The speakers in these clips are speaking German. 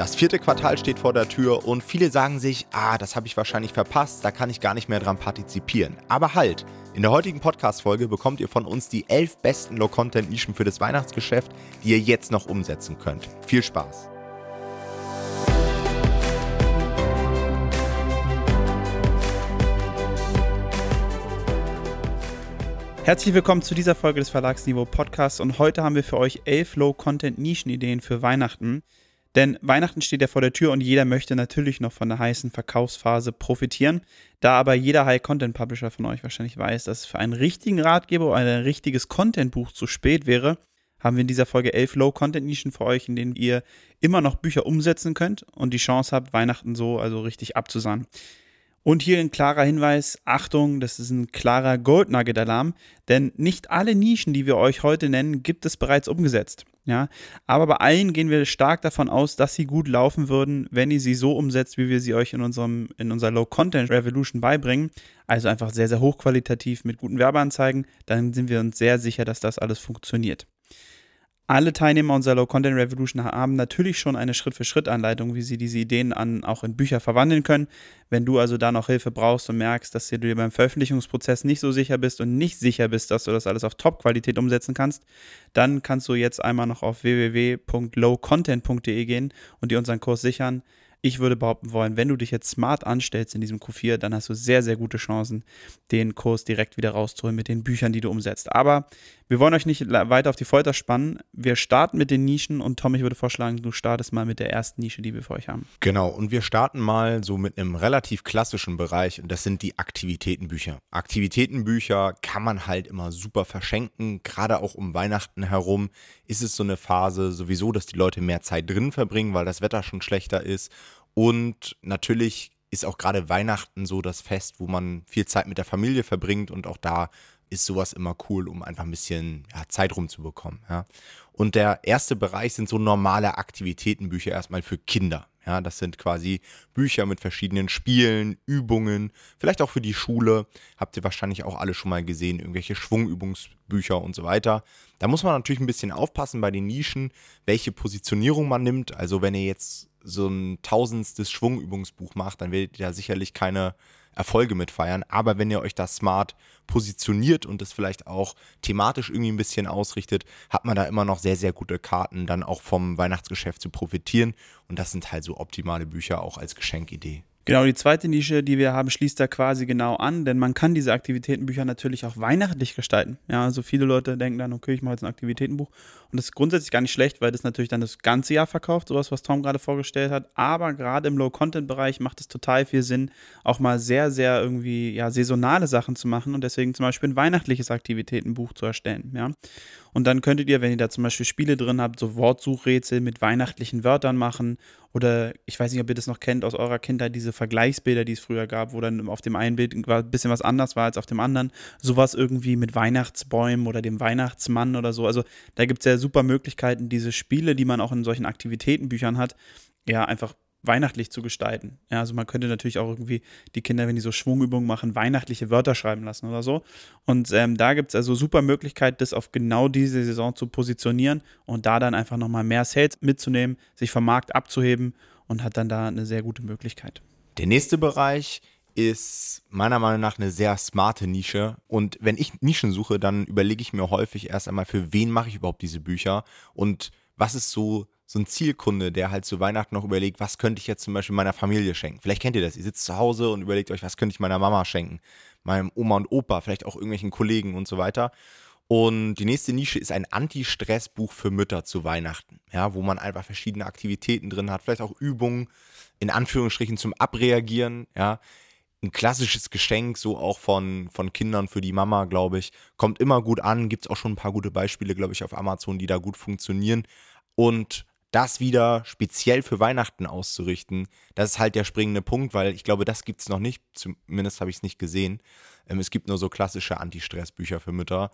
Das vierte Quartal steht vor der Tür und viele sagen sich, ah, das habe ich wahrscheinlich verpasst, da kann ich gar nicht mehr dran partizipieren. Aber halt, in der heutigen Podcast-Folge bekommt ihr von uns die elf besten Low-Content-Nischen für das Weihnachtsgeschäft, die ihr jetzt noch umsetzen könnt. Viel Spaß! Herzlich willkommen zu dieser Folge des Verlagsniveau Podcasts und heute haben wir für euch elf Low-Content-Nischenideen für Weihnachten. Denn Weihnachten steht ja vor der Tür und jeder möchte natürlich noch von der heißen Verkaufsphase profitieren. Da aber jeder High-Content-Publisher von euch wahrscheinlich weiß, dass es für einen richtigen Ratgeber oder ein richtiges Content-Buch zu spät wäre, haben wir in dieser Folge elf Low-Content-Nischen für euch, in denen ihr immer noch Bücher umsetzen könnt und die Chance habt, Weihnachten so also richtig abzusahnen. Und hier ein klarer Hinweis, Achtung, das ist ein klarer Gold Nugget Alarm, denn nicht alle Nischen, die wir euch heute nennen, gibt es bereits umgesetzt. Ja, aber bei allen gehen wir stark davon aus, dass sie gut laufen würden, wenn ihr sie so umsetzt, wie wir sie euch in unserem in unserer Low Content Revolution beibringen. Also einfach sehr sehr hochqualitativ mit guten Werbeanzeigen, dann sind wir uns sehr sicher, dass das alles funktioniert. Alle Teilnehmer unserer Low Content Revolution haben natürlich schon eine Schritt-für-Schritt-Anleitung, wie sie diese Ideen an, auch in Bücher verwandeln können. Wenn du also da noch Hilfe brauchst und merkst, dass du dir beim Veröffentlichungsprozess nicht so sicher bist und nicht sicher bist, dass du das alles auf Top-Qualität umsetzen kannst, dann kannst du jetzt einmal noch auf www.lowcontent.de gehen und dir unseren Kurs sichern. Ich würde behaupten wollen, wenn du dich jetzt smart anstellst in diesem Q4, dann hast du sehr, sehr gute Chancen, den Kurs direkt wieder rauszuholen mit den Büchern, die du umsetzt. Aber wir wollen euch nicht weiter auf die Folter spannen. Wir starten mit den Nischen und Tom, ich würde vorschlagen, du startest mal mit der ersten Nische, die wir für euch haben. Genau, und wir starten mal so mit einem relativ klassischen Bereich und das sind die Aktivitätenbücher. Aktivitätenbücher kann man halt immer super verschenken, gerade auch um Weihnachten herum ist es so eine Phase sowieso, dass die Leute mehr Zeit drin verbringen, weil das Wetter schon schlechter ist und natürlich ist auch gerade Weihnachten so das Fest, wo man viel Zeit mit der Familie verbringt und auch da ist sowas immer cool, um einfach ein bisschen ja, Zeit rumzubekommen. Ja. Und der erste Bereich sind so normale Aktivitätenbücher erstmal für Kinder. Ja, das sind quasi Bücher mit verschiedenen Spielen, Übungen, vielleicht auch für die Schule. Habt ihr wahrscheinlich auch alle schon mal gesehen, irgendwelche Schwungübungsbücher und so weiter. Da muss man natürlich ein bisschen aufpassen bei den Nischen, welche Positionierung man nimmt. Also wenn ihr jetzt so ein tausendstes Schwungübungsbuch macht, dann werdet ihr da sicherlich keine Erfolge mit feiern. Aber wenn ihr euch da smart positioniert und es vielleicht auch thematisch irgendwie ein bisschen ausrichtet, hat man da immer noch sehr, sehr gute Karten, dann auch vom Weihnachtsgeschäft zu profitieren. Und das sind halt so optimale Bücher auch als Geschenkidee. Genau, die zweite Nische, die wir haben, schließt da quasi genau an, denn man kann diese Aktivitätenbücher natürlich auch weihnachtlich gestalten. Ja, also viele Leute denken dann, okay, ich mache jetzt ein Aktivitätenbuch. Und das ist grundsätzlich gar nicht schlecht, weil das natürlich dann das ganze Jahr verkauft, sowas, was Tom gerade vorgestellt hat. Aber gerade im Low-Content-Bereich macht es total viel Sinn, auch mal sehr, sehr irgendwie, ja, saisonale Sachen zu machen und deswegen zum Beispiel ein weihnachtliches Aktivitätenbuch zu erstellen. Ja. Und dann könntet ihr, wenn ihr da zum Beispiel Spiele drin habt, so Wortsuchrätsel mit weihnachtlichen Wörtern machen. Oder ich weiß nicht, ob ihr das noch kennt aus eurer Kindheit, diese Vergleichsbilder, die es früher gab, wo dann auf dem einen Bild ein bisschen was anders war als auf dem anderen. Sowas irgendwie mit Weihnachtsbäumen oder dem Weihnachtsmann oder so. Also da gibt es ja super Möglichkeiten, diese Spiele, die man auch in solchen Aktivitätenbüchern hat, ja, einfach weihnachtlich zu gestalten. Ja, also man könnte natürlich auch irgendwie die Kinder, wenn die so Schwungübungen machen, weihnachtliche Wörter schreiben lassen oder so. Und ähm, da gibt es also super Möglichkeit, das auf genau diese Saison zu positionieren und da dann einfach nochmal mehr Sales mitzunehmen, sich vom Markt abzuheben und hat dann da eine sehr gute Möglichkeit. Der nächste Bereich ist meiner Meinung nach eine sehr smarte Nische. Und wenn ich Nischen suche, dann überlege ich mir häufig erst einmal, für wen mache ich überhaupt diese Bücher und was ist so so ein Zielkunde, der halt zu Weihnachten noch überlegt, was könnte ich jetzt zum Beispiel meiner Familie schenken. Vielleicht kennt ihr das. Ihr sitzt zu Hause und überlegt euch, was könnte ich meiner Mama schenken, meinem Oma und Opa, vielleicht auch irgendwelchen Kollegen und so weiter. Und die nächste Nische ist ein Anti-Stress-Buch für Mütter zu Weihnachten, ja, wo man einfach verschiedene Aktivitäten drin hat, vielleicht auch Übungen in Anführungsstrichen zum Abreagieren, ja. Ein klassisches Geschenk, so auch von, von Kindern für die Mama, glaube ich, kommt immer gut an. Gibt es auch schon ein paar gute Beispiele, glaube ich, auf Amazon, die da gut funktionieren. Und das wieder speziell für Weihnachten auszurichten, das ist halt der springende Punkt, weil ich glaube, das gibt es noch nicht, zumindest habe ich es nicht gesehen. Ähm, es gibt nur so klassische Anti-Stress-Bücher für Mütter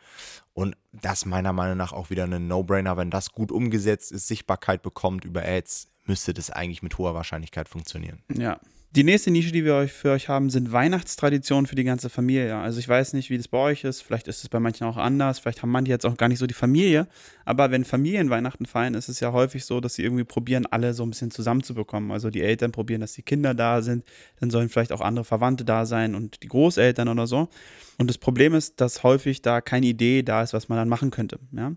und das meiner Meinung nach auch wieder ein No-Brainer, wenn das gut umgesetzt ist, Sichtbarkeit bekommt über Ads, müsste das eigentlich mit hoher Wahrscheinlichkeit funktionieren. Ja, die nächste Nische, die wir für euch haben, sind Weihnachtstraditionen für die ganze Familie. Also ich weiß nicht, wie das bei euch ist. Vielleicht ist es bei manchen auch anders. Vielleicht haben manche jetzt auch gar nicht so die Familie. Aber wenn Familien Weihnachten feiern, ist es ja häufig so, dass sie irgendwie probieren, alle so ein bisschen zusammenzubekommen. Also die Eltern probieren, dass die Kinder da sind. Dann sollen vielleicht auch andere Verwandte da sein und die Großeltern oder so. Und das Problem ist, dass häufig da keine Idee da ist, was man dann machen könnte. Ja?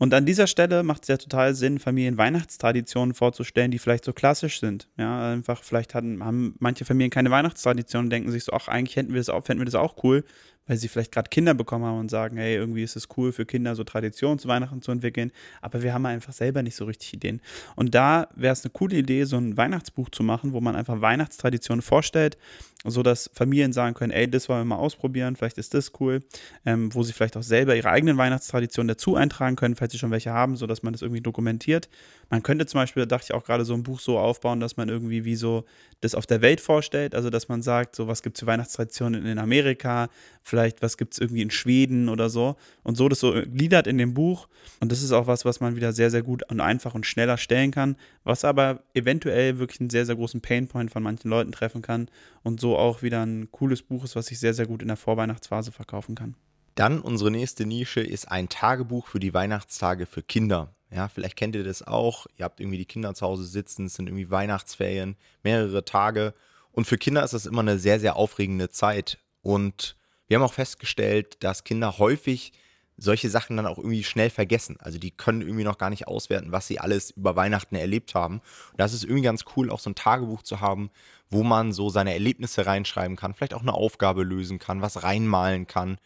Und an dieser Stelle macht es ja total Sinn, Familienweihnachtstraditionen vorzustellen, die vielleicht so klassisch sind. Ja, einfach vielleicht hatten, haben manche Familien keine Weihnachtstradition und denken sich so, ach, eigentlich hätten wir das auch, fänden wir das auch cool weil sie vielleicht gerade Kinder bekommen haben und sagen, hey, irgendwie ist es cool für Kinder so Traditionen zu Weihnachten zu entwickeln, aber wir haben einfach selber nicht so richtig Ideen. Und da wäre es eine coole Idee, so ein Weihnachtsbuch zu machen, wo man einfach Weihnachtstraditionen vorstellt, sodass Familien sagen können, ey, das wollen wir mal ausprobieren, vielleicht ist das cool, ähm, wo sie vielleicht auch selber ihre eigenen Weihnachtstraditionen dazu eintragen können, falls sie schon welche haben, sodass man das irgendwie dokumentiert. Man könnte zum Beispiel, da dachte ich auch gerade, so ein Buch so aufbauen, dass man irgendwie wie so das auf der Welt vorstellt, also dass man sagt, so was gibt es für Weihnachtstraditionen in Amerika, vielleicht was gibt es irgendwie in Schweden oder so? Und so das so gliedert in dem Buch. Und das ist auch was, was man wieder sehr, sehr gut und einfach und schneller stellen kann, was aber eventuell wirklich einen sehr, sehr großen Painpoint von manchen Leuten treffen kann. Und so auch wieder ein cooles Buch ist, was sich sehr, sehr gut in der Vorweihnachtsphase verkaufen kann. Dann unsere nächste Nische ist ein Tagebuch für die Weihnachtstage für Kinder. Ja, vielleicht kennt ihr das auch. Ihr habt irgendwie die Kinder zu Hause sitzen, es sind irgendwie Weihnachtsferien, mehrere Tage. Und für Kinder ist das immer eine sehr, sehr aufregende Zeit. Und wir haben auch festgestellt, dass Kinder häufig solche Sachen dann auch irgendwie schnell vergessen. Also die können irgendwie noch gar nicht auswerten, was sie alles über Weihnachten erlebt haben. Und das ist irgendwie ganz cool, auch so ein Tagebuch zu haben, wo man so seine Erlebnisse reinschreiben kann, vielleicht auch eine Aufgabe lösen kann, was reinmalen kann.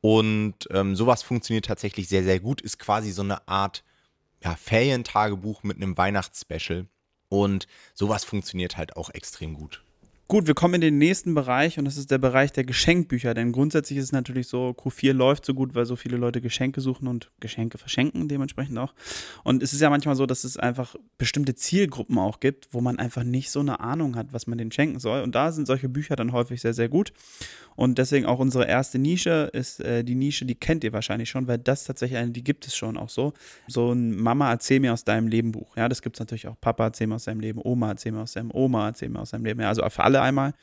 Und ähm, sowas funktioniert tatsächlich sehr, sehr gut, ist quasi so eine Art ja, Ferientagebuch mit einem Weihnachtsspecial. Und sowas funktioniert halt auch extrem gut. Gut, wir kommen in den nächsten Bereich und das ist der Bereich der Geschenkbücher. Denn grundsätzlich ist es natürlich so, Q4 läuft so gut, weil so viele Leute Geschenke suchen und Geschenke verschenken dementsprechend auch. Und es ist ja manchmal so, dass es einfach bestimmte Zielgruppen auch gibt, wo man einfach nicht so eine Ahnung hat, was man denen schenken soll. Und da sind solche Bücher dann häufig sehr, sehr gut. Und deswegen auch unsere erste Nische ist äh, die Nische, die kennt ihr wahrscheinlich schon, weil das tatsächlich eine, die gibt es schon auch so. So ein Mama, erzähl mir aus deinem Leben Buch. Ja, das gibt es natürlich auch. Papa, erzähl mir aus deinem Leben. Oma, erzähl mir aus deinem Oma, erzähl mir aus deinem Leben. Ja, also für alle einmal.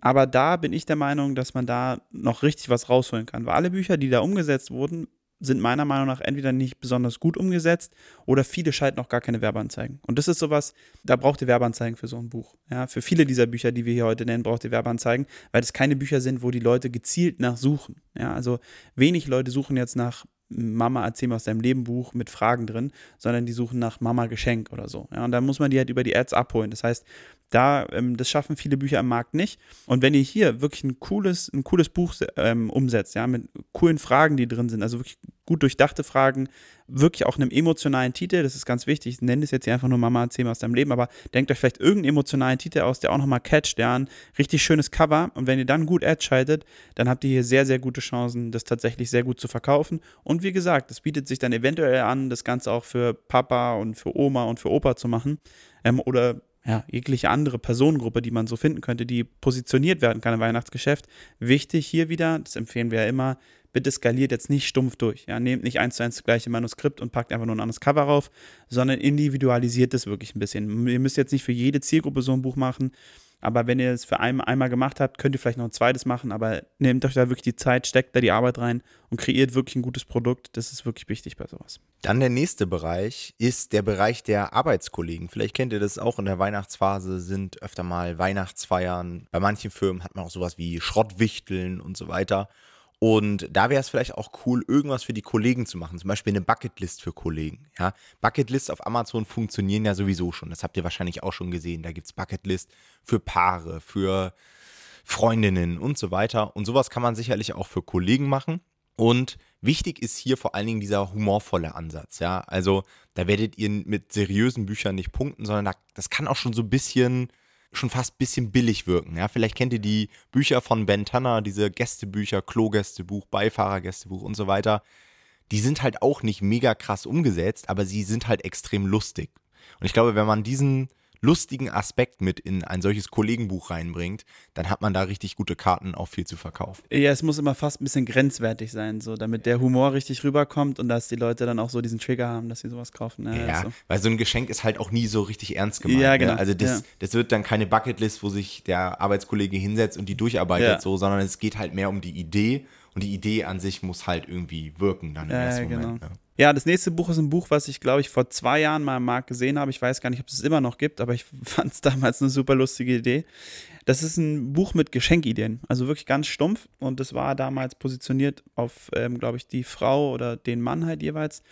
Aber da bin ich der Meinung, dass man da noch richtig was rausholen kann. Weil alle Bücher, die da umgesetzt wurden, sind meiner Meinung nach entweder nicht besonders gut umgesetzt oder viele schalten auch gar keine Werbeanzeigen. Und das ist sowas, da braucht ihr Werbeanzeigen für so ein Buch. Ja, für viele dieser Bücher, die wir hier heute nennen, braucht ihr Werbeanzeigen, weil das keine Bücher sind, wo die Leute gezielt nach suchen. Ja, also wenig Leute suchen jetzt nach Mama erzähl mir aus deinem Leben Buch mit Fragen drin, sondern die suchen nach Mama Geschenk oder so. Ja, und da muss man die halt über die Ads abholen. Das heißt, da, ähm, das schaffen viele Bücher am Markt nicht. Und wenn ihr hier wirklich ein cooles, ein cooles Buch ähm, umsetzt, ja, mit coolen Fragen, die drin sind, also wirklich gut durchdachte Fragen, wirklich auch einem emotionalen Titel, das ist ganz wichtig. Ich nenne das jetzt hier einfach nur Mama, erzähl mir aus deinem Leben, aber denkt euch vielleicht irgendeinen emotionalen Titel aus, der auch nochmal catcht, der ein richtig schönes Cover. Und wenn ihr dann gut Ads schaltet, dann habt ihr hier sehr, sehr gute Chancen, das tatsächlich sehr gut zu verkaufen. Und wie gesagt, es bietet sich dann eventuell an, das Ganze auch für Papa und für Oma und für Opa zu machen. Ähm, oder ja, jegliche andere Personengruppe, die man so finden könnte, die positioniert werden kann im Weihnachtsgeschäft. Wichtig hier wieder, das empfehlen wir ja immer, bitte skaliert jetzt nicht stumpf durch. Ja, nehmt nicht eins zu eins das gleiche Manuskript und packt einfach nur ein anderes Cover rauf, sondern individualisiert es wirklich ein bisschen. Ihr müsst jetzt nicht für jede Zielgruppe so ein Buch machen. Aber wenn ihr es für ein, einmal gemacht habt, könnt ihr vielleicht noch ein zweites machen, aber nehmt euch da wirklich die Zeit, steckt da die Arbeit rein und kreiert wirklich ein gutes Produkt. Das ist wirklich wichtig bei sowas. Dann der nächste Bereich ist der Bereich der Arbeitskollegen. Vielleicht kennt ihr das auch in der Weihnachtsphase, sind öfter mal Weihnachtsfeiern. Bei manchen Firmen hat man auch sowas wie Schrottwichteln und so weiter. Und da wäre es vielleicht auch cool, irgendwas für die Kollegen zu machen. Zum Beispiel eine Bucketlist für Kollegen. Ja? Bucketlist auf Amazon funktionieren ja sowieso schon. Das habt ihr wahrscheinlich auch schon gesehen. Da gibt es Bucketlist für Paare, für Freundinnen und so weiter. Und sowas kann man sicherlich auch für Kollegen machen. Und wichtig ist hier vor allen Dingen dieser humorvolle Ansatz. Ja, also da werdet ihr mit seriösen Büchern nicht punkten, sondern das kann auch schon so ein bisschen schon fast ein bisschen billig wirken. Ja, vielleicht kennt ihr die Bücher von Ben Tanner, diese Gästebücher, Klogästebuch, Beifahrergästebuch und so weiter. Die sind halt auch nicht mega krass umgesetzt, aber sie sind halt extrem lustig. Und ich glaube, wenn man diesen lustigen Aspekt mit in ein solches Kollegenbuch reinbringt, dann hat man da richtig gute Karten, auch viel zu verkaufen. Ja, es muss immer fast ein bisschen grenzwertig sein, so damit der Humor richtig rüberkommt und dass die Leute dann auch so diesen Trigger haben, dass sie sowas kaufen. Ja, ja so. weil so ein Geschenk ist halt auch nie so richtig ernst gemeint. Ja, genau. Ne? Also das, ja. das wird dann keine Bucketlist, wo sich der Arbeitskollege hinsetzt und die durcharbeitet, ja. so, sondern es geht halt mehr um die Idee und die Idee an sich muss halt irgendwie wirken dann im ja, ersten genau. Moment. Ne? Ja, das nächste Buch ist ein Buch, was ich, glaube ich, vor zwei Jahren mal am Markt gesehen habe. Ich weiß gar nicht, ob es es immer noch gibt, aber ich fand es damals eine super lustige Idee. Das ist ein Buch mit Geschenkideen, also wirklich ganz stumpf. Und das war damals positioniert auf, ähm, glaube ich, die Frau oder den Mann halt jeweils.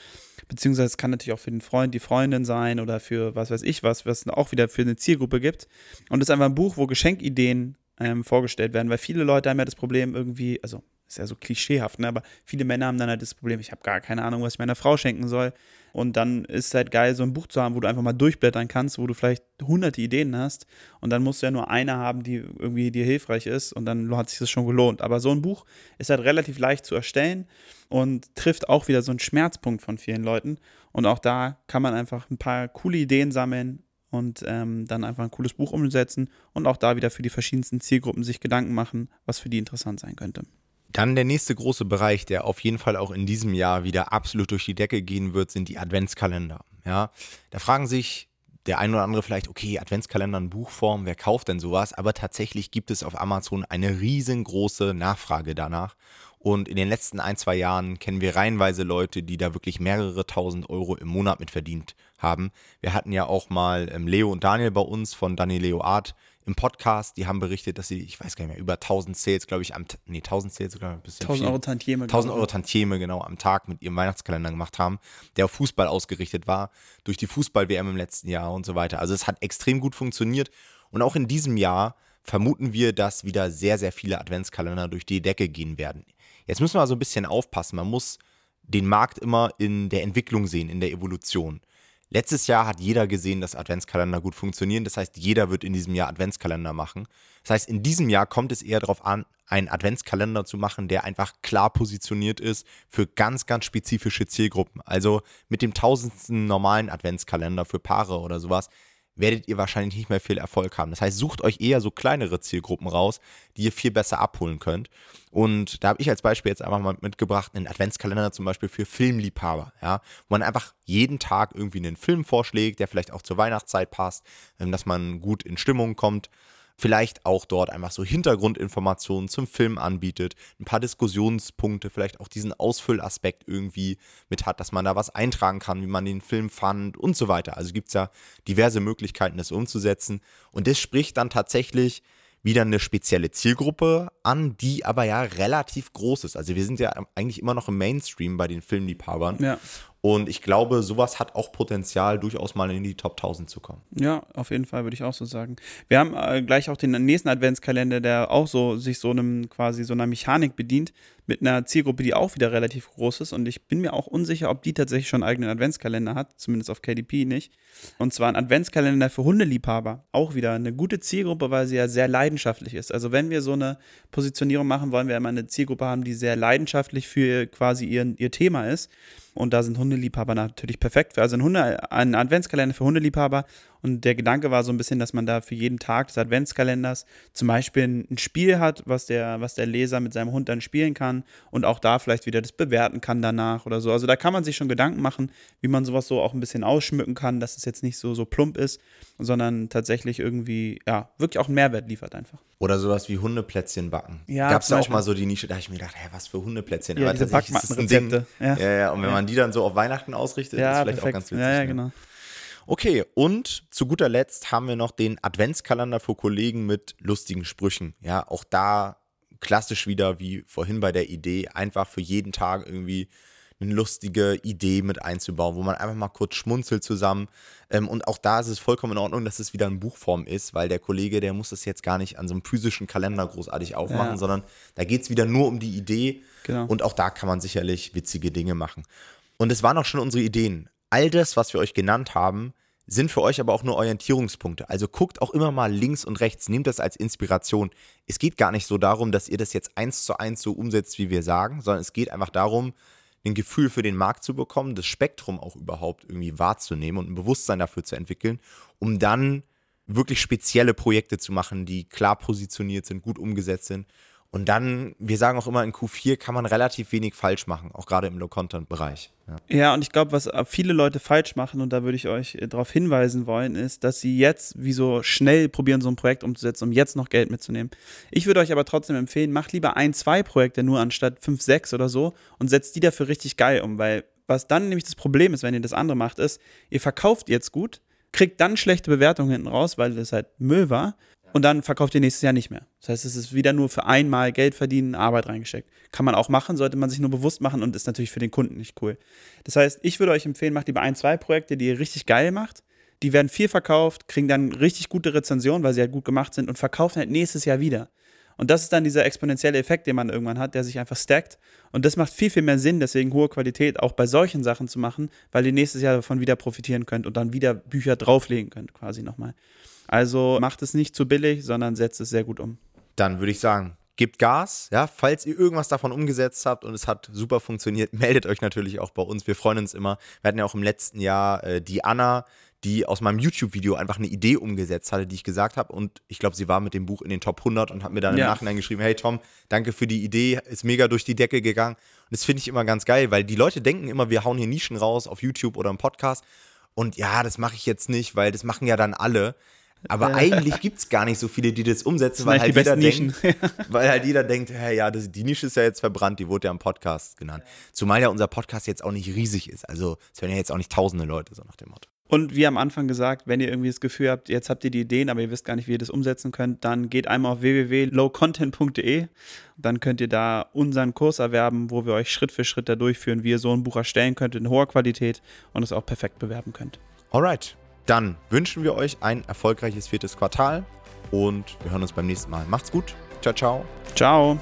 Beziehungsweise es kann natürlich auch für den Freund, die Freundin sein oder für was weiß ich was, was auch wieder für eine Zielgruppe gibt. Und das ist einfach ein Buch, wo Geschenkideen ähm, vorgestellt werden, weil viele Leute haben ja das Problem irgendwie, also ist ja so klischeehaft, ne? aber viele Männer haben dann halt das Problem, ich habe gar keine Ahnung, was ich meiner Frau schenken soll. Und dann ist es halt geil, so ein Buch zu haben, wo du einfach mal durchblättern kannst, wo du vielleicht hunderte Ideen hast. Und dann musst du ja nur eine haben, die irgendwie dir hilfreich ist. Und dann hat sich das schon gelohnt. Aber so ein Buch ist halt relativ leicht zu erstellen und trifft auch wieder so einen Schmerzpunkt von vielen Leuten. Und auch da kann man einfach ein paar coole Ideen sammeln und ähm, dann einfach ein cooles Buch umsetzen und auch da wieder für die verschiedensten Zielgruppen sich Gedanken machen, was für die interessant sein könnte. Dann der nächste große Bereich, der auf jeden Fall auch in diesem Jahr wieder absolut durch die Decke gehen wird, sind die Adventskalender. Ja, da fragen sich der ein oder andere vielleicht, okay, Adventskalender in Buchform, wer kauft denn sowas? Aber tatsächlich gibt es auf Amazon eine riesengroße Nachfrage danach. Und in den letzten ein, zwei Jahren kennen wir reihenweise Leute, die da wirklich mehrere tausend Euro im Monat mit verdient haben. Wir hatten ja auch mal ähm, Leo und Daniel bei uns von Daniel Leo Art im Podcast, die haben berichtet, dass sie, ich weiß gar nicht mehr, über 1000 Sales, glaube ich, am, nee, 1000 Sales sogar ein bisschen 1000 viel. Euro Tantieme. 1000 Euro Tantieme, genau, am Tag mit ihrem Weihnachtskalender gemacht haben, der auf Fußball ausgerichtet war, durch die Fußball-WM im letzten Jahr und so weiter. Also es hat extrem gut funktioniert und auch in diesem Jahr vermuten wir, dass wieder sehr, sehr viele Adventskalender durch die Decke gehen werden. Jetzt müssen wir also ein bisschen aufpassen. Man muss den Markt immer in der Entwicklung sehen, in der Evolution. Letztes Jahr hat jeder gesehen, dass Adventskalender gut funktionieren. Das heißt, jeder wird in diesem Jahr Adventskalender machen. Das heißt, in diesem Jahr kommt es eher darauf an, einen Adventskalender zu machen, der einfach klar positioniert ist für ganz, ganz spezifische Zielgruppen. Also mit dem tausendsten normalen Adventskalender für Paare oder sowas werdet ihr wahrscheinlich nicht mehr viel Erfolg haben. Das heißt, sucht euch eher so kleinere Zielgruppen raus, die ihr viel besser abholen könnt. Und da habe ich als Beispiel jetzt einfach mal mitgebracht, einen Adventskalender zum Beispiel für Filmliebhaber, ja, wo man einfach jeden Tag irgendwie einen Film vorschlägt, der vielleicht auch zur Weihnachtszeit passt, ähm, dass man gut in Stimmung kommt vielleicht auch dort einfach so Hintergrundinformationen zum Film anbietet, ein paar Diskussionspunkte, vielleicht auch diesen Ausfüllaspekt irgendwie mit hat, dass man da was eintragen kann, wie man den Film fand und so weiter. Also gibt es ja diverse Möglichkeiten, das umzusetzen. Und das spricht dann tatsächlich wieder eine spezielle Zielgruppe an, die aber ja relativ groß ist. Also wir sind ja eigentlich immer noch im Mainstream bei den Filmliebhabern. Ja. Und ich glaube, sowas hat auch Potenzial, durchaus mal in die Top 1000 zu kommen. Ja, auf jeden Fall würde ich auch so sagen. Wir haben äh, gleich auch den nächsten Adventskalender, der auch so sich so einem quasi so einer Mechanik bedient, mit einer Zielgruppe, die auch wieder relativ groß ist. Und ich bin mir auch unsicher, ob die tatsächlich schon einen eigenen Adventskalender hat, zumindest auf KDP nicht. Und zwar ein Adventskalender für Hundeliebhaber. Auch wieder eine gute Zielgruppe, weil sie ja sehr leidenschaftlich ist. Also wenn wir so eine Positionierung machen, wollen wir immer eine Zielgruppe haben, die sehr leidenschaftlich für quasi ihr, ihr Thema ist. Und da sind Hundeliebhaber natürlich perfekt. Also ein, Hunde, ein Adventskalender für Hundeliebhaber. Und der Gedanke war so ein bisschen, dass man da für jeden Tag des Adventskalenders zum Beispiel ein Spiel hat, was der, was der Leser mit seinem Hund dann spielen kann und auch da vielleicht wieder das bewerten kann danach oder so. Also da kann man sich schon Gedanken machen, wie man sowas so auch ein bisschen ausschmücken kann, dass es jetzt nicht so, so plump ist, sondern tatsächlich irgendwie, ja, wirklich auch einen Mehrwert liefert einfach. Oder sowas wie Hundeplätzchen backen. Ja, Gab es zum auch mal so die Nische, da habe ich mir gedacht, hä, was für Hundeplätzchen. Ja, Aber diese tatsächlich ist es ein Ding. Backmattenrezepte. Ja. ja, und wenn Ja. man die dann so auf Weihnachten ausrichtet, ist vielleicht auch ganz witzig. Ja, ja, ne? Okay, und zu guter Letzt haben wir noch den Adventskalender für Kollegen mit lustigen Sprüchen. Ja, auch da klassisch wieder wie vorhin bei der Idee, einfach für jeden Tag irgendwie eine lustige Idee mit einzubauen, wo man einfach mal kurz schmunzelt zusammen. Ähm, und auch da ist es vollkommen in Ordnung, dass es wieder in Buchform ist, weil der Kollege, der muss das jetzt gar nicht an so einem physischen Kalender großartig aufmachen, Ja. sondern da geht es wieder nur um die Idee. Genau. Und auch da kann man sicherlich witzige Dinge machen. Und es waren auch schon unsere Ideen. All das, was wir euch genannt haben, sind für euch aber auch nur Orientierungspunkte. Also guckt auch immer mal links und rechts, nehmt das als Inspiration. Es geht gar nicht so darum, dass ihr das jetzt eins zu eins so umsetzt, wie wir sagen, sondern es geht einfach darum, ein Gefühl für den Markt zu bekommen, das Spektrum auch überhaupt irgendwie wahrzunehmen und ein Bewusstsein dafür zu entwickeln, um dann wirklich spezielle Projekte zu machen, die klar positioniert sind, gut umgesetzt sind. Und dann, wir sagen auch immer, in Q4 kann man relativ wenig falsch machen, auch gerade im Low-Content-Bereich. Ja. ja. und ich glaube, was viele Leute falsch machen, und da würde ich euch äh, darauf hinweisen wollen, ist, dass sie jetzt wie so schnell probieren, so ein Projekt umzusetzen, um jetzt noch Geld mitzunehmen. Ich würde euch aber trotzdem empfehlen, macht lieber ein, zwei Projekte nur anstatt fünf, sechs oder so und setzt die dafür richtig geil um, weil was dann nämlich das Problem ist, wenn ihr das andere macht, ist, ihr verkauft jetzt gut, kriegt dann schlechte Bewertungen hinten raus, weil das halt Müll war. Und dann verkauft ihr nächstes Jahr nicht mehr. Das heißt, es ist wieder nur für einmal Geld verdienen, Arbeit reingesteckt. Kann man auch machen, sollte man sich nur bewusst machen und ist natürlich für den Kunden nicht cool. Das heißt, ich würde euch empfehlen, macht lieber ein, zwei Projekte, die ihr richtig geil macht. Die werden viel verkauft, kriegen dann richtig gute Rezensionen, weil sie halt gut gemacht sind und verkaufen halt nächstes Jahr wieder. Und das ist dann dieser exponentielle Effekt, den man irgendwann hat, der sich einfach stackt. Und das macht viel, viel mehr Sinn, deswegen hohe Qualität auch bei solchen Sachen zu machen, weil ihr nächstes Jahr davon wieder profitieren könnt und dann wieder Bücher drauflegen könnt, quasi nochmal. Also macht es nicht zu billig, sondern setzt es sehr gut um. Dann würde ich sagen, gebt Gas, ja, falls ihr irgendwas davon umgesetzt habt und es hat super funktioniert, meldet euch natürlich auch bei uns. Wir freuen uns immer. Wir hatten ja auch im letzten Jahr äh, die Anna, die aus meinem YouTube-Video einfach eine Idee umgesetzt hatte, die ich gesagt habe. Und ich glaube, sie war mit dem Buch in den Top 100 und hat mir dann im Nachhinein geschrieben: Hey Tom, danke für die Idee, ist mega durch die Decke gegangen. Und das finde ich immer ganz geil, weil die Leute denken immer, wir hauen hier Nischen raus auf YouTube oder im Podcast. Und ja, das mache ich jetzt nicht, weil das machen ja dann alle. Aber eigentlich gibt es gar nicht so viele, die das umsetzen, das weil, halt jeder denkt, weil halt jeder denkt, hey, ja, das, die Nische ist ja jetzt verbrannt, die wurde ja im Podcast genannt. Zumal ja unser Podcast jetzt auch nicht riesig ist. Also es werden ja jetzt auch nicht tausende Leute, so nach dem Motto. Und wie am Anfang gesagt, wenn ihr irgendwie das Gefühl habt, jetzt habt ihr die Ideen, aber ihr wisst gar nicht, wie ihr das umsetzen könnt, dann geht einmal auf www.lowcontent.de. Dann könnt ihr da unseren Kurs erwerben, wo wir euch Schritt für Schritt da durchführen, wie ihr so ein Buch erstellen könnt in hoher Qualität und es auch perfekt bewerben könnt. Alright, dann wünschen wir euch ein erfolgreiches viertes Quartal und wir hören uns beim nächsten Mal. Macht's gut. Ciao, ciao. Ciao.